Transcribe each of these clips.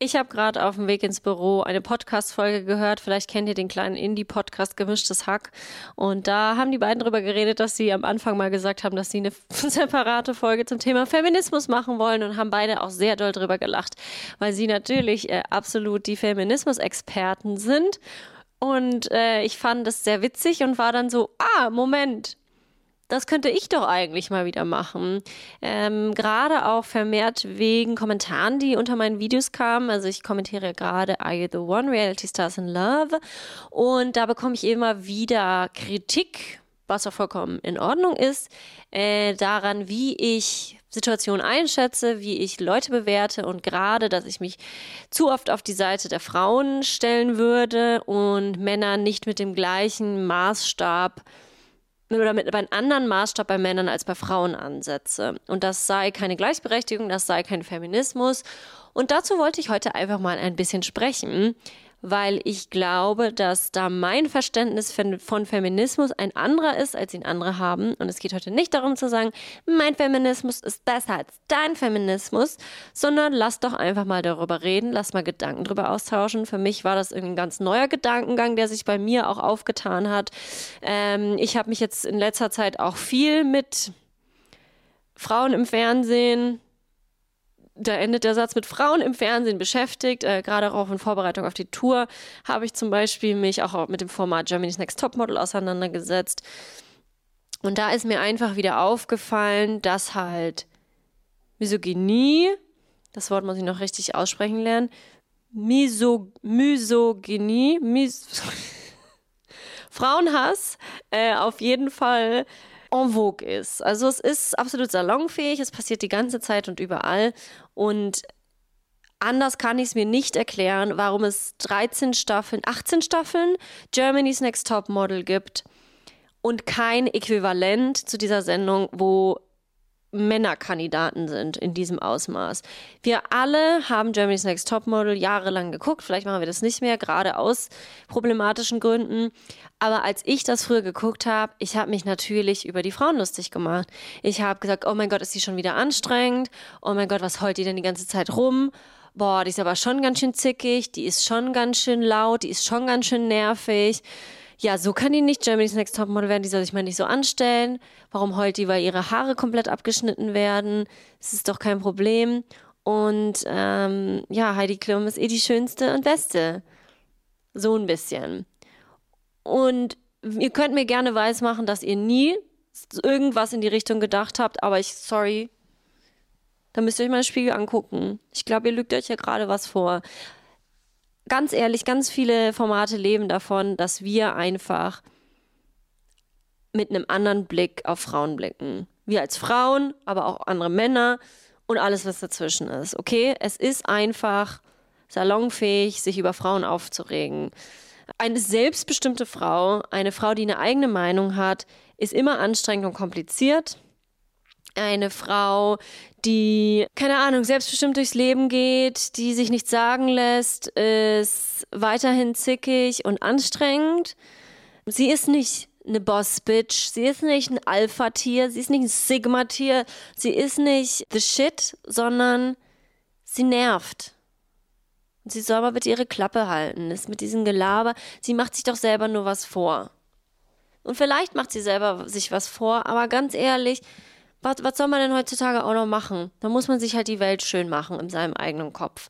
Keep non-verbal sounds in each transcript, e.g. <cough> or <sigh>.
Ich habe gerade auf dem Weg ins Büro eine Podcast-Folge gehört. Vielleicht kennt ihr den kleinen Indie-Podcast Gemischtes Hack. Und da haben die beiden darüber geredet, dass sie am Anfang mal gesagt haben, dass sie eine <laughs> separate Folge zum Thema Feminismus machen wollen und haben beide auch sehr doll drüber gelacht, weil sie natürlich äh, absolut die Feminismus-Experten sind. Und äh, ich fand das sehr witzig und war dann so, ah, Moment, das könnte ich doch eigentlich mal wieder machen. Ähm, gerade auch vermehrt wegen Kommentaren, die unter meinen Videos kamen. Also ich kommentiere gerade Are You the One? Reality Stars in Love. Und da bekomme ich immer wieder Kritik, was auch vollkommen in Ordnung ist, äh, daran, wie ich Situationen einschätze, wie ich Leute bewerte und gerade, dass ich mich zu oft auf die Seite der Frauen stellen würde und Männer nicht mit dem gleichen Maßstab oder mit einem anderen Maßstab bei Männern als bei Frauen ansetze. Und das sei keine Gleichberechtigung, das sei kein Feminismus. Und dazu wollte ich heute einfach mal ein bisschen sprechen, weil ich glaube, dass da mein Verständnis von Feminismus ein anderer ist, als ihn andere haben. Und es geht heute nicht darum zu sagen, mein Feminismus ist besser als dein Feminismus, sondern lass doch einfach mal darüber reden, lass mal Gedanken darüber austauschen. Für mich war das ein ganz neuer Gedankengang, der sich bei mir auch aufgetan hat. Ähm, ich habe mich jetzt in letzter Zeit auch viel mit Frauen im Fernsehen, da endet der Satz mit Frauen im Fernsehen beschäftigt. Äh, gerade auch in Vorbereitung auf die Tour habe ich zum Beispiel mich auch mit dem Format Germany's Next Topmodel auseinandergesetzt. Und da ist mir einfach wieder aufgefallen, dass halt Misogynie, das Wort muss ich noch richtig aussprechen lernen, Miso, Misogynie, Mis <laughs> Frauenhass äh, auf jeden Fall en vogue ist. Also es ist absolut salonfähig, es passiert die ganze Zeit und überall. Und anders kann ich es mir nicht erklären, warum es 13 Staffeln, 18 Staffeln Germany's Next Top Model gibt und kein Äquivalent zu dieser Sendung, wo Männerkandidaten sind in diesem Ausmaß. Wir alle haben Germany's Next Topmodel jahrelang geguckt, vielleicht machen wir das nicht mehr, gerade aus problematischen Gründen. Aber als ich das früher geguckt habe, ich habe mich natürlich über die Frauen lustig gemacht. Ich habe gesagt, oh mein Gott, ist die schon wieder anstrengend? Oh mein Gott, was heult die denn die ganze Zeit rum? Boah, die ist aber schon ganz schön zickig, die ist schon ganz schön laut, die ist schon ganz schön nervig ja, so kann die nicht Germany's Next Topmodel werden, die soll sich mal nicht so anstellen. Warum heult die, weil ihre Haare komplett abgeschnitten werden? Das ist doch kein Problem. Und ähm, ja, Heidi Klum ist eh die schönste und beste. So ein bisschen. Und ihr könnt mir gerne weismachen, dass ihr nie irgendwas in die Richtung gedacht habt, aber ich, sorry, da müsst ihr euch mal den Spiegel angucken. Ich glaube, ihr lügt euch ja gerade was vor ganz ehrlich, ganz viele Formate leben davon, dass wir einfach mit einem anderen Blick auf Frauen blicken. Wir als Frauen, aber auch andere Männer und alles, was dazwischen ist. Okay, es ist einfach salonfähig, sich über Frauen aufzuregen. Eine selbstbestimmte Frau, eine Frau, die eine eigene Meinung hat, ist immer anstrengend und kompliziert eine Frau, die, keine Ahnung, selbstbestimmt durchs Leben geht, die sich nichts sagen lässt, ist weiterhin zickig und anstrengend. Sie ist nicht eine Boss-Bitch, sie ist nicht ein Alpha-Tier, sie ist nicht ein Sigma-Tier, sie ist nicht the shit, sondern sie nervt. Und sie soll aber bitte ihre Klappe halten. Das mit diesem Gelaber, sie macht sich doch selber nur was vor. Und vielleicht macht sie selber sich was vor, aber ganz ehrlich, was, was soll man denn heutzutage auch noch machen? Da muss man sich halt die Welt schön machen in seinem eigenen Kopf.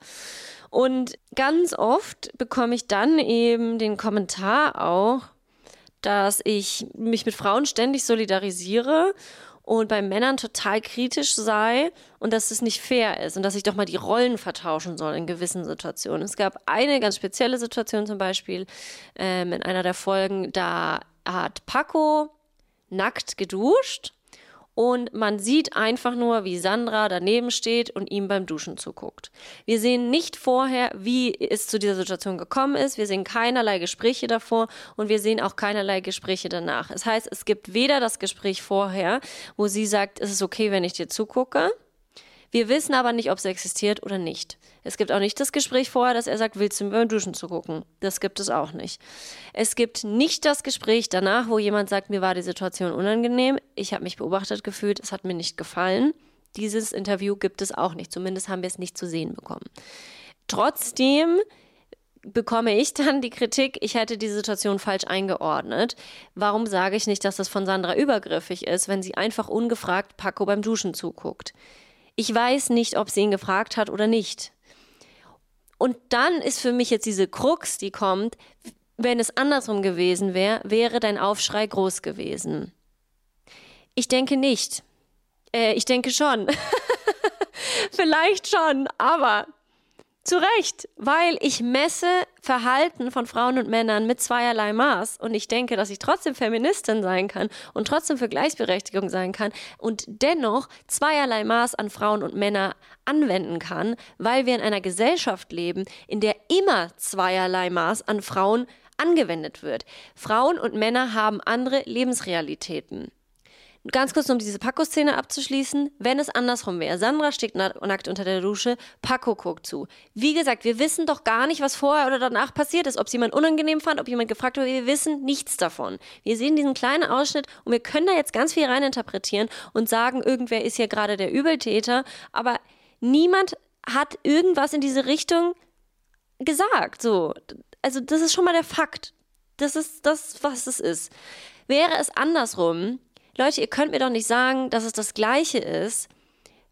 Und ganz oft bekomme ich dann eben den Kommentar auch, dass ich mich mit Frauen ständig solidarisiere und bei Männern total kritisch sei und dass es nicht fair ist und dass ich doch mal die Rollen vertauschen soll in gewissen Situationen. Es gab eine ganz spezielle Situation zum Beispiel ähm, in einer der Folgen, da hat Paco nackt geduscht und man sieht einfach nur, wie Sandra daneben steht und ihm beim Duschen zuguckt. Wir sehen nicht vorher, wie es zu dieser Situation gekommen ist. Wir sehen keinerlei Gespräche davor und wir sehen auch keinerlei Gespräche danach. Das heißt, es gibt weder das Gespräch vorher, wo sie sagt, es ist okay, wenn ich dir zugucke, wir wissen aber nicht, ob es existiert oder nicht. Es gibt auch nicht das Gespräch vorher, dass er sagt, willst du mir beim Duschen zugucken? Das gibt es auch nicht. Es gibt nicht das Gespräch danach, wo jemand sagt, mir war die Situation unangenehm, ich habe mich beobachtet gefühlt, es hat mir nicht gefallen. Dieses Interview gibt es auch nicht. Zumindest haben wir es nicht zu sehen bekommen. trotzdem bekomme ich dann die Kritik, ich hätte die Situation falsch eingeordnet. Warum sage ich nicht, dass das von Sandra übergriffig ist, wenn sie einfach ungefragt Paco beim Duschen zuguckt? Ich weiß nicht, ob sie ihn gefragt hat oder nicht. Und dann ist für mich jetzt diese Krux, die kommt, wenn es andersrum gewesen wäre, wäre dein Aufschrei groß gewesen. Ich denke nicht. Äh, ich denke schon. <laughs> Vielleicht schon, aber zu Recht, weil ich messe Verhalten von Frauen und Männern mit zweierlei Maß und ich denke, dass ich trotzdem Feministin sein kann und trotzdem für Gleichberechtigung sein kann und dennoch zweierlei Maß an Frauen und Männer anwenden kann, weil wir in einer Gesellschaft leben, in der immer zweierlei Maß an Frauen angewendet wird. Frauen und Männer haben andere Lebensrealitäten. Ganz kurz, um diese Paco-Szene abzuschließen. Wenn es andersrum wäre, Sandra steht nackt unter der Dusche, Paco guckt zu. Wie gesagt, wir wissen doch gar nicht, was vorher oder danach passiert ist. Ob es jemand unangenehm fand, ob jemand gefragt wurde, wir wissen nichts davon. Wir sehen diesen kleinen Ausschnitt und wir können da jetzt ganz viel reininterpretieren und sagen, irgendwer ist hier gerade der Übeltäter. Aber niemand hat irgendwas in diese Richtung gesagt. So. Also, das ist schon mal der Fakt. Das ist das, was es ist. Wäre es andersrum, Leute, ihr könnt mir doch nicht sagen, dass es das gleiche ist,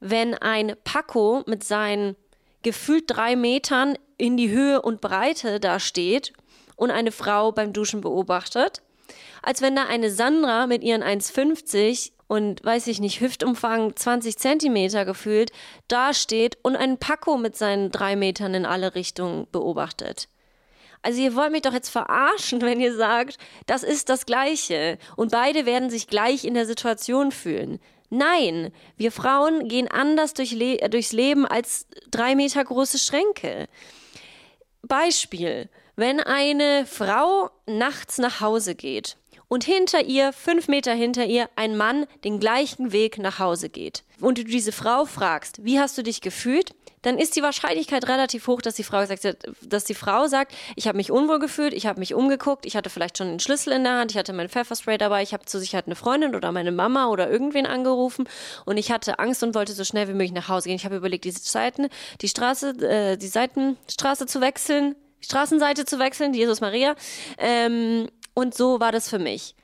wenn ein Paco mit seinen gefühlt drei Metern in die Höhe und Breite da steht und eine Frau beim Duschen beobachtet, als wenn da eine Sandra mit ihren 1,50 und weiß ich nicht, Hüftumfang 20 Zentimeter gefühlt da steht und einen Paco mit seinen drei Metern in alle Richtungen beobachtet. Also ihr wollt mich doch jetzt verarschen, <laughs> wenn ihr sagt, das ist das Gleiche und beide werden sich gleich in der Situation fühlen. Nein, wir Frauen gehen anders durch Le durchs Leben als drei Meter große Schränke. Beispiel, wenn eine Frau nachts nach Hause geht und hinter ihr, fünf Meter hinter ihr, ein Mann den gleichen Weg nach Hause geht und du diese Frau fragst, wie hast du dich gefühlt, dann ist die Wahrscheinlichkeit relativ hoch, dass die Frau sagt, dass die Frau sagt, ich habe mich unwohl gefühlt, ich habe mich umgeguckt, ich hatte vielleicht schon den Schlüssel in der Hand, ich hatte mein Pfefferspray dabei, ich habe zur Sicherheit eine Freundin oder meine Mama oder irgendwen angerufen und ich hatte Angst und wollte so schnell wie möglich nach Hause gehen. Ich habe überlegt, diese Seiten, die Straße, äh, die Seitenstraße zu wechseln, die Straßenseite zu wechseln, die Jesus Maria. Ähm, und so war das für mich.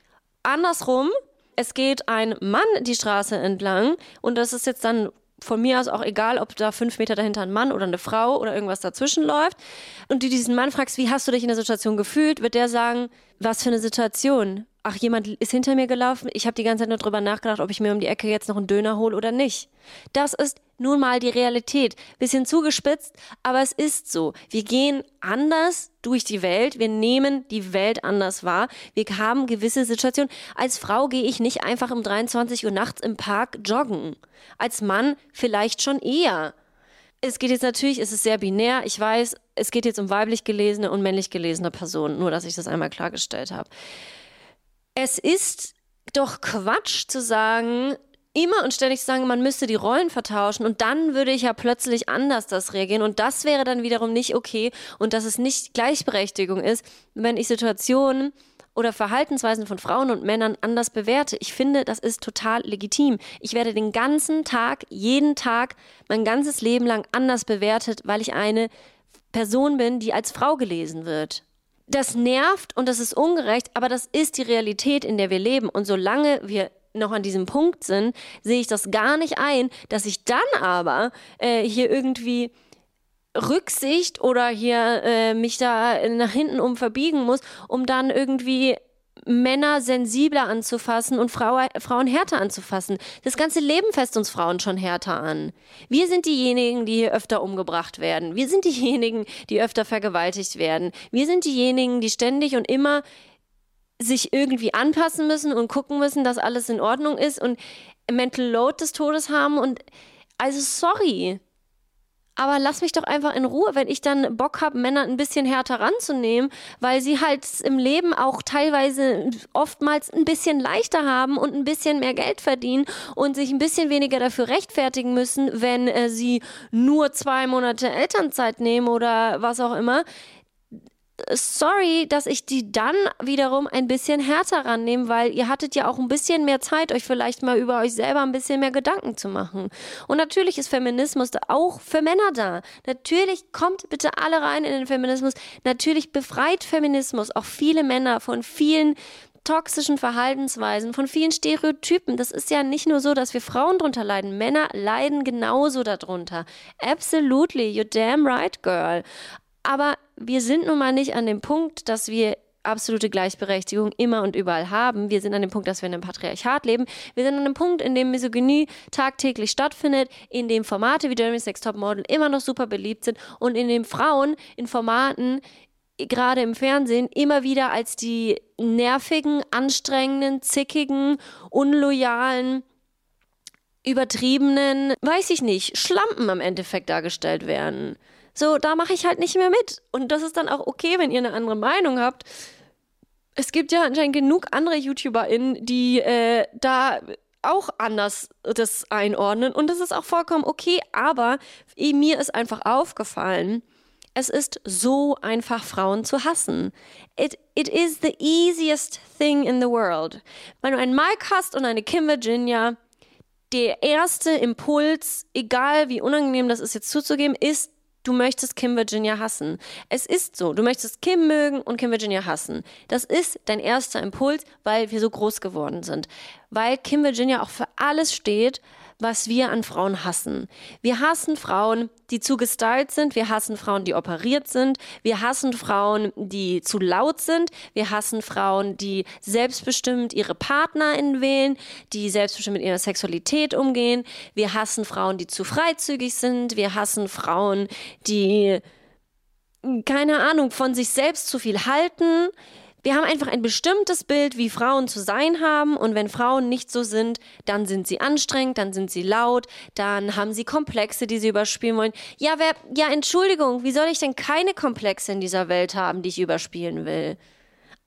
Andersrum, es geht ein Mann die Straße entlang und das ist jetzt dann von mir aus auch egal, ob da fünf Meter dahinter ein Mann oder eine Frau oder irgendwas dazwischen läuft. Und du diesen Mann fragst, wie hast du dich in der Situation gefühlt, wird der sagen, was für eine Situation? Ach, jemand ist hinter mir gelaufen. Ich habe die ganze Zeit nur drüber nachgedacht, ob ich mir um die Ecke jetzt noch einen Döner hole oder nicht. Das ist nun mal die Realität. Bisschen zugespitzt, aber es ist so. Wir gehen anders durch die Welt. Wir nehmen die Welt anders wahr. Wir haben gewisse Situationen. Als Frau gehe ich nicht einfach um 23 Uhr nachts im Park joggen. Als Mann vielleicht schon eher. Es geht jetzt natürlich, es ist sehr binär. Ich weiß, es geht jetzt um weiblich gelesene und männlich gelesene Personen. Nur, dass ich das einmal klargestellt habe. Es ist doch Quatsch zu sagen, immer und ständig zu sagen, man müsste die Rollen vertauschen und dann würde ich ja plötzlich anders das reagieren und das wäre dann wiederum nicht okay und dass es nicht Gleichberechtigung ist, wenn ich Situationen oder Verhaltensweisen von Frauen und Männern anders bewerte. Ich finde, das ist total legitim. Ich werde den ganzen Tag, jeden Tag, mein ganzes Leben lang anders bewertet, weil ich eine Person bin, die als Frau gelesen wird das nervt und das ist ungerecht, aber das ist die Realität, in der wir leben. Und solange wir noch an diesem Punkt sind, sehe ich das gar nicht ein, dass ich dann aber äh, hier irgendwie Rücksicht oder hier äh, mich da nach hinten um verbiegen muss, um dann irgendwie Männer sensibler anzufassen und Frau, Frauen härter anzufassen. Das ganze Leben fässt uns Frauen schon härter an. Wir sind diejenigen, die hier öfter umgebracht werden. Wir sind diejenigen, die öfter vergewaltigt werden. Wir sind diejenigen, die ständig und immer sich irgendwie anpassen müssen und gucken müssen, dass alles in Ordnung ist und Mental Load des Todes haben und also sorry. Aber lass mich doch einfach in Ruhe, wenn ich dann Bock habe, Männer ein bisschen härter ranzunehmen, weil sie halt im Leben auch teilweise oftmals ein bisschen leichter haben und ein bisschen mehr Geld verdienen und sich ein bisschen weniger dafür rechtfertigen müssen, wenn äh, sie nur zwei Monate Elternzeit nehmen oder was auch immer sorry, dass ich die dann wiederum ein bisschen härter rannehme, weil ihr hattet ja auch ein bisschen mehr Zeit, euch vielleicht mal über euch selber ein bisschen mehr Gedanken zu machen. Und natürlich ist Feminismus auch für Männer da. Natürlich kommt bitte alle rein in den Feminismus. Natürlich befreit Feminismus auch viele Männer von vielen toxischen Verhaltensweisen, von vielen Stereotypen. Das ist ja nicht nur so, dass wir Frauen drunter leiden. Männer leiden genauso darunter. Absolutely, you're damn right, girl. Aber wir sind nun mal nicht an dem Punkt, dass wir absolute Gleichberechtigung immer und überall haben. Wir sind an dem Punkt, dass wir in einem Patriarchat leben. Wir sind an dem Punkt, in dem Misogynie tagtäglich stattfindet, in dem Formate wie Jeremy Sex Top Model immer noch super beliebt sind und in dem Frauen in Formaten gerade im Fernsehen immer wieder als die nervigen, anstrengenden, zickigen, unloyalen, übertriebenen, weiß ich nicht, Schlampen am Endeffekt dargestellt werden. So, da mache ich halt nicht mehr mit. Und das ist dann auch okay, wenn ihr eine andere Meinung habt. Es gibt ja anscheinend genug andere YouTuberInnen, die äh, da auch anders das einordnen. Und das ist auch vollkommen okay. Aber mir ist einfach aufgefallen, es ist so einfach, Frauen zu hassen. It, it is the easiest thing in the world. Wenn du einen Mike hast und eine Kim Virginia, der erste Impuls, egal wie unangenehm das ist jetzt zuzugeben, ist, du möchtest Kim Virginia hassen. Es ist so, du möchtest Kim mögen und Kim Virginia hassen. Das ist dein erster Impuls, weil wir so groß geworden sind. Weil Kim Virginia auch für alles steht, was wir an Frauen hassen. Wir hassen Frauen, die zu gestylt sind. Wir hassen Frauen, die operiert sind. Wir hassen Frauen, die zu laut sind. Wir hassen Frauen, die selbstbestimmt ihre PartnerInnen wählen, die selbstbestimmt mit ihrer Sexualität umgehen. Wir hassen Frauen, die zu freizügig sind. Wir hassen Frauen, die keine Ahnung, von sich selbst zu viel halten. Wir haben einfach ein bestimmtes Bild, wie Frauen zu sein haben. Und wenn Frauen nicht so sind, dann sind sie anstrengend, dann sind sie laut, dann haben sie Komplexe, die sie überspielen wollen. Ja, wer, ja, Entschuldigung, wie soll ich denn keine Komplexe in dieser Welt haben, die ich überspielen will?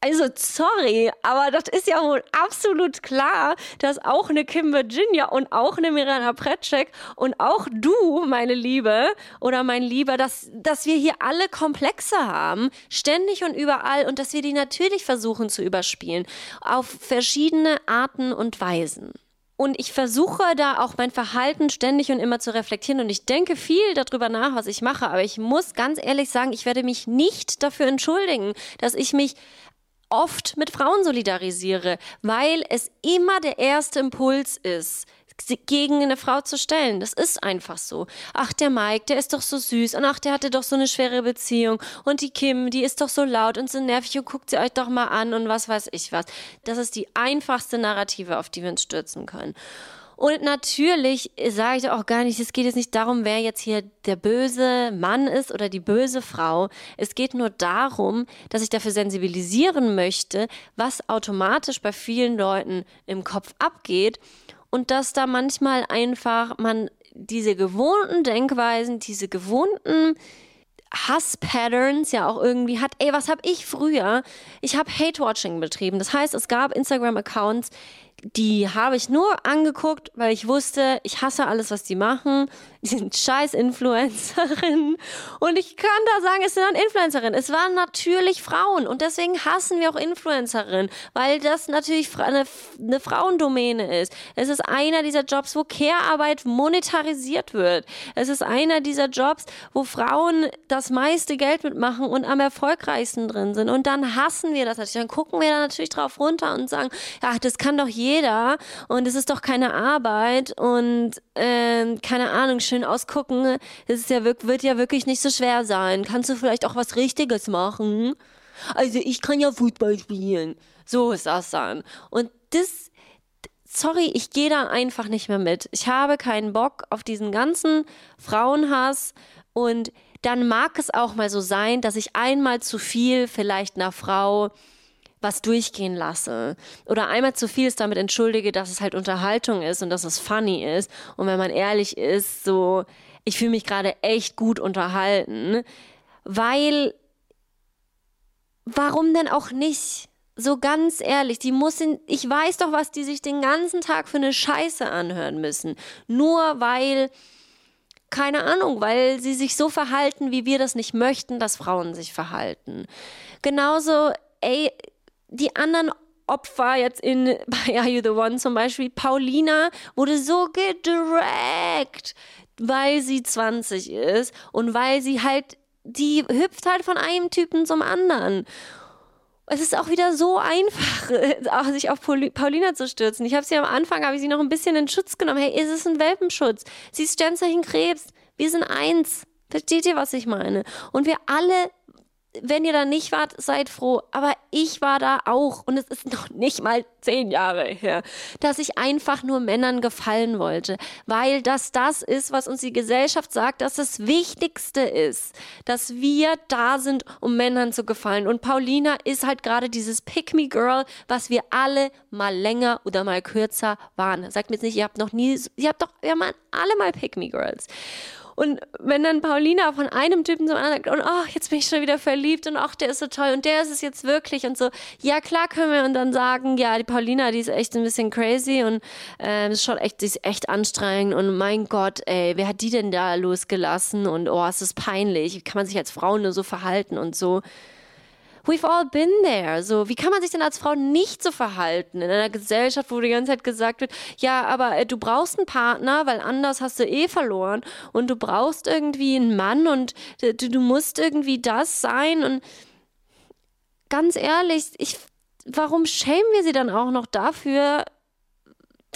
Also, sorry, aber das ist ja wohl absolut klar, dass auch eine Kim Virginia und auch eine Miranda Pretschek und auch du, meine Liebe oder mein Lieber, dass, dass wir hier alle Komplexe haben, ständig und überall und dass wir die natürlich versuchen zu überspielen, auf verschiedene Arten und Weisen. Und ich versuche da auch mein Verhalten ständig und immer zu reflektieren. Und ich denke viel darüber nach, was ich mache. Aber ich muss ganz ehrlich sagen, ich werde mich nicht dafür entschuldigen, dass ich mich oft mit Frauen solidarisiere, weil es immer der erste Impuls ist, gegen eine Frau zu stellen. Das ist einfach so. Ach, der Mike, der ist doch so süß und ach, der hatte doch so eine schwere Beziehung und die Kim, die ist doch so laut und so nervig und guckt sie euch doch mal an und was weiß ich was. Das ist die einfachste Narrative, auf die wir uns stürzen können. Und natürlich sage ich auch gar nicht, es geht jetzt nicht darum, wer jetzt hier der böse Mann ist oder die böse Frau. Es geht nur darum, dass ich dafür sensibilisieren möchte, was automatisch bei vielen Leuten im Kopf abgeht und dass da manchmal einfach man diese gewohnten Denkweisen, diese gewohnten Hass-Patterns ja auch irgendwie hat. Ey, was habe ich früher? Ich habe Hate-Watching betrieben. Das heißt, es gab Instagram-Accounts, die habe ich nur angeguckt, weil ich wusste, ich hasse alles, was die machen. Die sind scheiß Influencerinnen. Und ich kann da sagen, es sind dann Influencerinnen. Es waren natürlich Frauen. Und deswegen hassen wir auch Influencerinnen, weil das natürlich eine, eine Frauendomäne ist. Es ist einer dieser Jobs, wo Care-Arbeit monetarisiert wird. Es ist einer dieser Jobs, wo Frauen das meiste Geld mitmachen und am erfolgreichsten drin sind. Und dann hassen wir das natürlich. Dann gucken wir da natürlich drauf runter und sagen, ja, das kann doch jeder. Und es ist doch keine Arbeit. Und äh, keine Ahnung, schön ausgucken. Das ist ja, wird ja wirklich nicht so schwer sein. Kannst du vielleicht auch was Richtiges machen? Also ich kann ja Fußball spielen. So ist das dann. Und das, sorry, ich gehe da einfach nicht mehr mit. Ich habe keinen Bock auf diesen ganzen Frauenhass und dann mag es auch mal so sein, dass ich einmal zu viel vielleicht einer Frau was durchgehen lasse. Oder einmal zu viel ist damit entschuldige, dass es halt Unterhaltung ist und dass es funny ist. Und wenn man ehrlich ist, so, ich fühle mich gerade echt gut unterhalten. Weil, warum denn auch nicht? So ganz ehrlich, die muss in, ich weiß doch, was die sich den ganzen Tag für eine Scheiße anhören müssen. Nur weil keine Ahnung, weil sie sich so verhalten, wie wir das nicht möchten, dass Frauen sich verhalten. Genauso, ey, die anderen Opfer jetzt in <laughs> bei Are You the One zum Beispiel, Paulina wurde so gedragt, weil sie 20 ist und weil sie halt, die hüpft halt von einem Typen zum anderen es ist auch wieder so einfach, <laughs> sich auf Paulina zu stürzen. Ich habe sie am Anfang, habe ich sie noch ein bisschen in Schutz genommen. Hey, ist es ein Welpenschutz? Sie ist Sternzeichen Krebs. Wir sind eins. Versteht ihr, was ich meine? Und wir alle wenn ihr da nicht wart, seid froh. Aber ich war da auch und es ist <laughs> noch nicht mal zehn Jahre her, dass ich einfach nur Männern gefallen wollte, weil das das ist, was uns die Gesellschaft sagt, dass das Wichtigste ist, dass wir da sind, um Männern zu gefallen. Und Paulina ist halt gerade dieses Pick-me-Girl, was wir alle mal länger oder mal kürzer waren. Sagt mir jetzt nicht, ihr habt noch nie, ihr habt doch, wir waren alle mal Pick-me-Girls. Und wenn dann Paulina von einem Typen zum anderen sagt, und ach, jetzt bin ich schon wieder verliebt und ach, der ist so toll und der ist es jetzt wirklich und so, ja klar können wir und dann sagen, ja, die Paulina, die ist echt ein bisschen crazy und äh, ist schon echt, die ist echt anstrengend und mein Gott, ey, wer hat die denn da losgelassen und oh, es ist peinlich, kann man sich als Frau nur so verhalten und so. We've all been there. So, wie kann man sich denn als Frau nicht so verhalten in einer Gesellschaft, wo die ganze Zeit gesagt wird, ja, aber äh, du brauchst einen Partner, weil anders hast du eh verloren und du brauchst irgendwie einen Mann und äh, du, du musst irgendwie das sein und ganz ehrlich, ich, warum schämen wir sie dann auch noch dafür,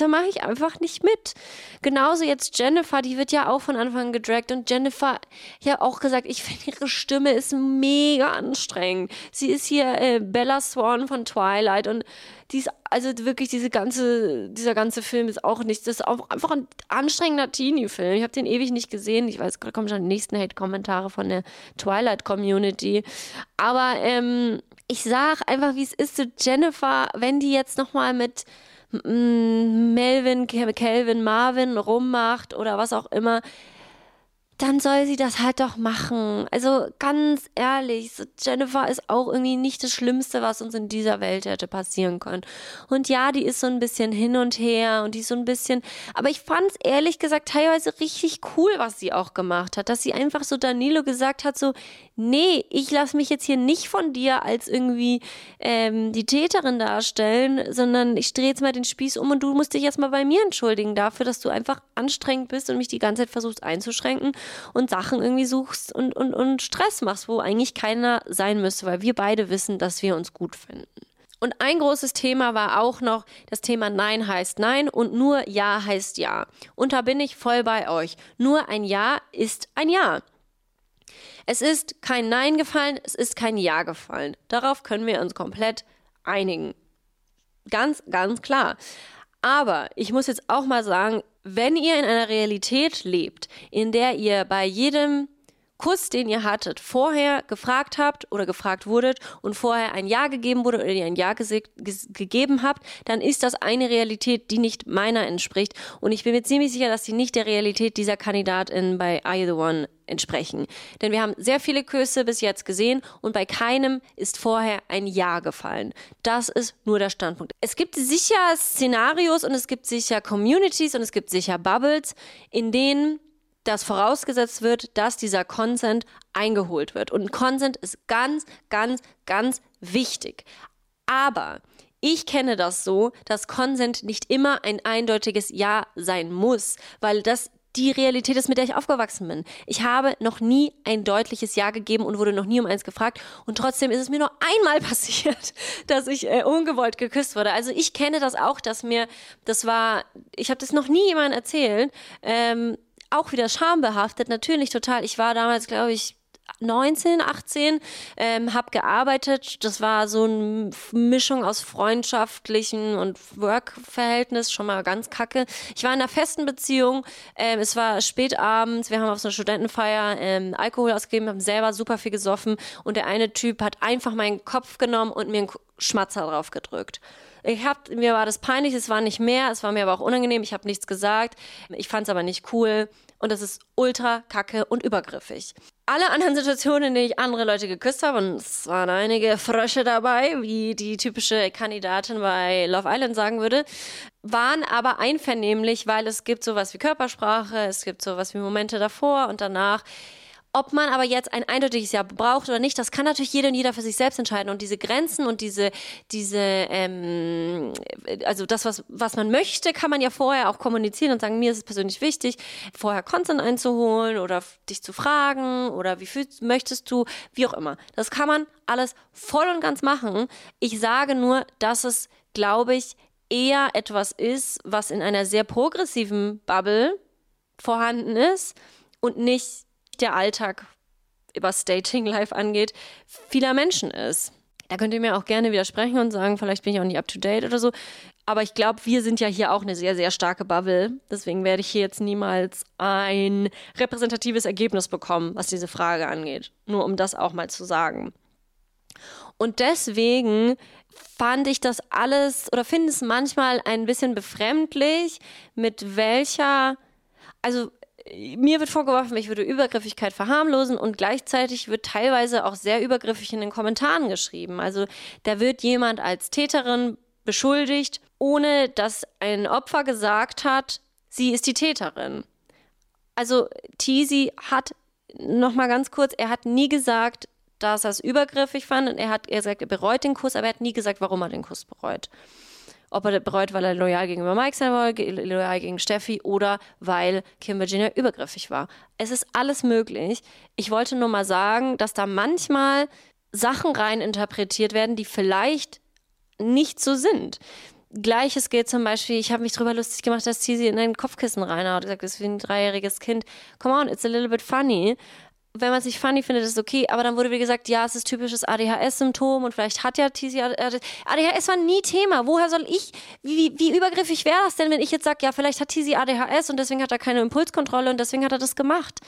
da mache ich einfach nicht mit. Genauso jetzt Jennifer, die wird ja auch von Anfang an gedragt und Jennifer, ja auch gesagt, ich finde ihre Stimme ist mega anstrengend. Sie ist hier äh, Bella Swan von Twilight und die ist, also wirklich diese ganze, dieser ganze Film ist auch nichts, das ist auch einfach ein anstrengender Teenie-Film. Ich habe den ewig nicht gesehen. Ich weiß, da kommen schon die nächsten Hate-Kommentare von der Twilight-Community. Aber ähm, ich sag einfach, wie es ist zu Jennifer, wenn die jetzt nochmal mit Melvin, Kelvin, Marvin rummacht oder was auch immer, dann soll sie das halt doch machen. Also ganz ehrlich, Jennifer ist auch irgendwie nicht das Schlimmste, was uns in dieser Welt hätte passieren können. Und ja, die ist so ein bisschen hin und her und die ist so ein bisschen, aber ich fand es ehrlich gesagt teilweise richtig cool, was sie auch gemacht hat, dass sie einfach so Danilo gesagt hat, so, nee, ich lasse mich jetzt hier nicht von dir als irgendwie ähm, die Täterin darstellen, sondern ich drehe jetzt mal den Spieß um und du musst dich erstmal bei mir entschuldigen dafür, dass du einfach anstrengend bist und mich die ganze Zeit versuchst einzuschränken und Sachen irgendwie suchst und, und, und Stress machst, wo eigentlich keiner sein müsste, weil wir beide wissen, dass wir uns gut finden. Und ein großes Thema war auch noch das Thema Nein heißt Nein und nur Ja heißt Ja. Und da bin ich voll bei euch. Nur ein Ja ist ein Ja. Es ist kein Nein gefallen, es ist kein Ja gefallen. Darauf können wir uns komplett einigen. Ganz, ganz klar. Aber ich muss jetzt auch mal sagen, wenn ihr in einer Realität lebt, in der ihr bei jedem Kuss, den ihr hattet, vorher gefragt habt oder gefragt wurdet und vorher ein Ja gegeben wurde oder ihr ein Ja ge gegeben habt, dann ist das eine Realität, die nicht meiner entspricht. Und ich bin mir ziemlich sicher, dass sie nicht der Realität dieser Kandidatin bei Are You the One entsprechen. Denn wir haben sehr viele Küsse bis jetzt gesehen und bei keinem ist vorher ein Ja gefallen. Das ist nur der Standpunkt. Es gibt sicher Szenarios und es gibt sicher Communities und es gibt sicher Bubbles, in denen das vorausgesetzt wird, dass dieser Consent eingeholt wird. Und Consent ist ganz, ganz, ganz wichtig. Aber ich kenne das so, dass Consent nicht immer ein eindeutiges Ja sein muss, weil das die Realität ist, mit der ich aufgewachsen bin. Ich habe noch nie ein deutliches Ja gegeben und wurde noch nie um eins gefragt. Und trotzdem ist es mir nur einmal <laughs> passiert, dass ich äh, ungewollt geküsst wurde. Also ich kenne das auch, dass mir, das war, ich habe das noch nie jemandem erzählt. Ähm, auch wieder schambehaftet, natürlich total. Ich war damals, glaube ich, 19, 18, ähm, habe gearbeitet. Das war so eine Mischung aus freundschaftlichen und Work-Verhältnis, schon mal ganz kacke. Ich war in einer festen Beziehung. Ähm, es war spät abends. Wir haben auf so einer Studentenfeier ähm, Alkohol ausgegeben, haben selber super viel gesoffen. Und der eine Typ hat einfach meinen Kopf genommen und mir einen Schmatzer drauf gedrückt. Ich hab, mir war das peinlich, es war nicht mehr, es war mir aber auch unangenehm, ich habe nichts gesagt. Ich fand es aber nicht cool und das ist ultra kacke und übergriffig. alle anderen <laughs> Situationen, in denen ich andere Leute geküsst habe, und es waren einige Frösche dabei, wie die typische Kandidatin bei Love Island sagen würde, waren aber einvernehmlich, weil es gibt sowas wie Körpersprache, es gibt sowas wie Momente davor und danach. Ob man aber jetzt ein eindeutiges Ja braucht oder nicht, das kann natürlich jeder und jeder für sich selbst entscheiden. Und diese Grenzen und diese, diese, ähm, also das, was, was man möchte, kann man ja vorher auch kommunizieren und sagen, mir ist es persönlich wichtig, vorher Consent einzuholen oder dich zu fragen oder wie fühlst, möchtest du, wie auch immer. Das kann man alles voll und ganz machen. Ich sage nur, dass es, glaube ich, eher etwas ist, was in einer sehr progressiven Bubble vorhanden ist und nicht der Alltag, was Dating Life angeht, vieler Menschen ist. Da könnt ihr mir auch gerne widersprechen und sagen, vielleicht bin ich auch nicht up to date oder so. Aber ich glaube, wir sind ja hier auch eine sehr, sehr starke Bubble. Deswegen werde ich hier jetzt niemals ein repräsentatives Ergebnis bekommen, was diese Frage angeht. Nur um das auch mal zu sagen. Und deswegen fand ich das alles oder finde es manchmal ein bisschen befremdlich, mit welcher, also mir wird vorgeworfen, ich würde Übergriffigkeit verharmlosen und gleichzeitig wird teilweise auch sehr übergriffig in den Kommentaren geschrieben. Also da wird jemand als Täterin beschuldigt, ohne dass ein Opfer gesagt hat, sie ist die Täterin. Also Tisi hat noch mal ganz kurz, er hat nie gesagt, dass er es übergriffig fand und er hat er sagt, er bereut den Kuss, aber er hat nie gesagt, warum er den Kuss bereut ob er bereut, weil er loyal gegenüber Mike sein wollte, loyal gegen Steffi oder weil Kim Virginia übergriffig war. Es ist alles möglich. Ich wollte nur mal sagen, dass da manchmal Sachen rein interpretiert werden, die vielleicht nicht so sind. Gleiches gilt zum Beispiel, ich habe mich darüber lustig gemacht, dass Tizi in ein Kopfkissen reinhaut. Ich gesagt, das ist wie ein dreijähriges Kind. Come on, it's a little bit funny wenn man sich funny findet, ist es okay. Aber dann wurde wie gesagt, ja, es ist typisches ADHS-Symptom und vielleicht hat ja TC ADHS war nie Thema. Woher soll ich, wie, wie übergriffig wäre das denn, wenn ich jetzt sage, ja, vielleicht hat TC ADHS und deswegen hat er keine Impulskontrolle und deswegen hat er das gemacht.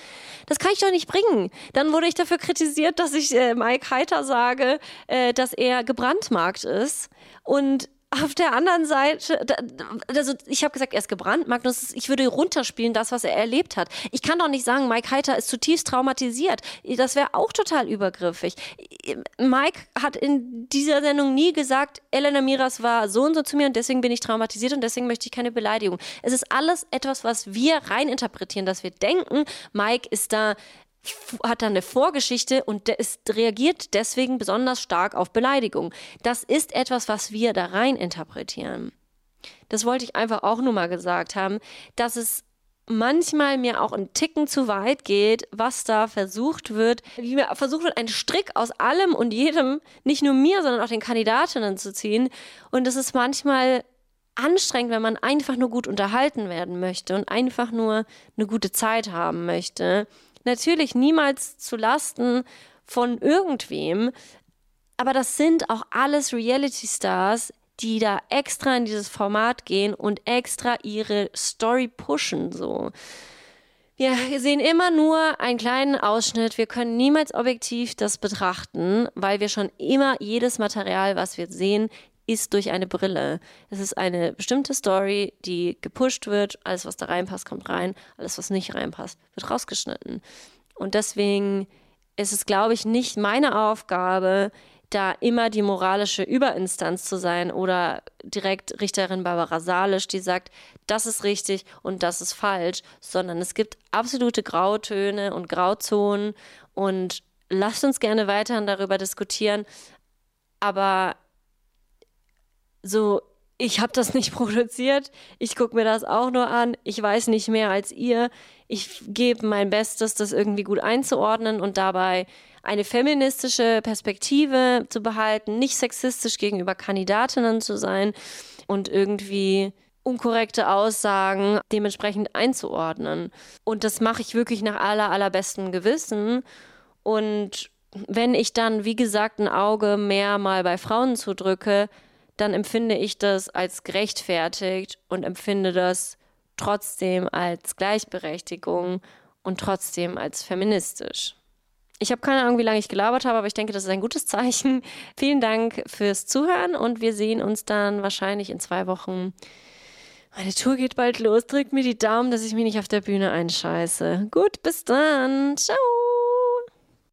Das kann ich doch nicht bringen. Dann wurde ich dafür kritisiert, dass ich äh, Mike Heiter sage, äh, dass er gebrandmarkt ist. Und auf der anderen Seite, also ich habe gesagt, er ist gebrannt. Magnus, ich würde runterspielen, das, was er erlebt hat. Ich kann doch nicht sagen, Mike Heiter ist zutiefst traumatisiert. Das wäre auch total übergriffig. Mike hat in dieser Sendung nie gesagt, Elena Miras war so und so zu mir und deswegen bin ich traumatisiert und deswegen möchte ich keine Beleidigung. Es ist alles etwas, was wir reininterpretieren, dass wir denken, Mike ist da hat da eine Vorgeschichte und ist, reagiert deswegen besonders stark auf Beleidigung. Das ist etwas, was wir da rein interpretieren. Das wollte ich einfach auch nur mal gesagt haben, dass es manchmal mir auch ein Ticken zu weit geht, was da versucht wird, wie mir versucht wird, einen Strick aus allem und jedem, nicht nur mir, sondern auch den Kandidatinnen zu ziehen. Und es ist manchmal anstrengend, wenn man einfach nur gut unterhalten werden möchte und einfach nur eine gute Zeit haben möchte. Natürlich niemals zu Lasten von irgendwem, aber das sind auch alles Reality Stars, die da extra in dieses Format gehen und extra ihre Story pushen so. Wir sehen immer nur einen kleinen Ausschnitt. Wir können niemals objektiv das betrachten, weil wir schon immer jedes Material, was wir sehen, ist durch eine Brille. Es ist eine bestimmte Story, die gepusht wird. Alles, was da reinpasst, kommt rein. Alles, was nicht reinpasst, wird rausgeschnitten. Und deswegen ist es, glaube ich, nicht meine Aufgabe, da immer die moralische Überinstanz zu sein oder direkt Richterin Barbara Salisch, die sagt, das ist richtig und das ist falsch, sondern es gibt absolute Grautöne und Grauzonen und lasst uns gerne weiterhin darüber diskutieren. Aber so, ich habe das nicht <laughs> produziert, ich gucke mir das auch nur an, ich weiß nicht mehr als ihr, ich gebe mein Bestes, das irgendwie gut einzuordnen und dabei eine feministische Perspektive zu behalten, nicht sexistisch gegenüber Kandidatinnen zu sein und irgendwie unkorrekte Aussagen dementsprechend einzuordnen. Und das mache ich wirklich nach aller, allerbestem Gewissen. Und wenn ich dann, wie gesagt, ein Auge mehr mal bei Frauen zudrücke, dann empfinde ich das als gerechtfertigt und empfinde das trotzdem als Gleichberechtigung und trotzdem als feministisch. Ich habe keine Ahnung, wie lange ich gelabert habe, aber ich denke, das ist ein gutes Zeichen. <laughs> Vielen Dank fürs Zuhören und wir sehen uns dann wahrscheinlich in zwei Wochen. Meine Tour geht bald los. Drückt mir die Daumen, dass ich mich nicht auf der Bühne einscheiße. Gut, bis dann. Ciao.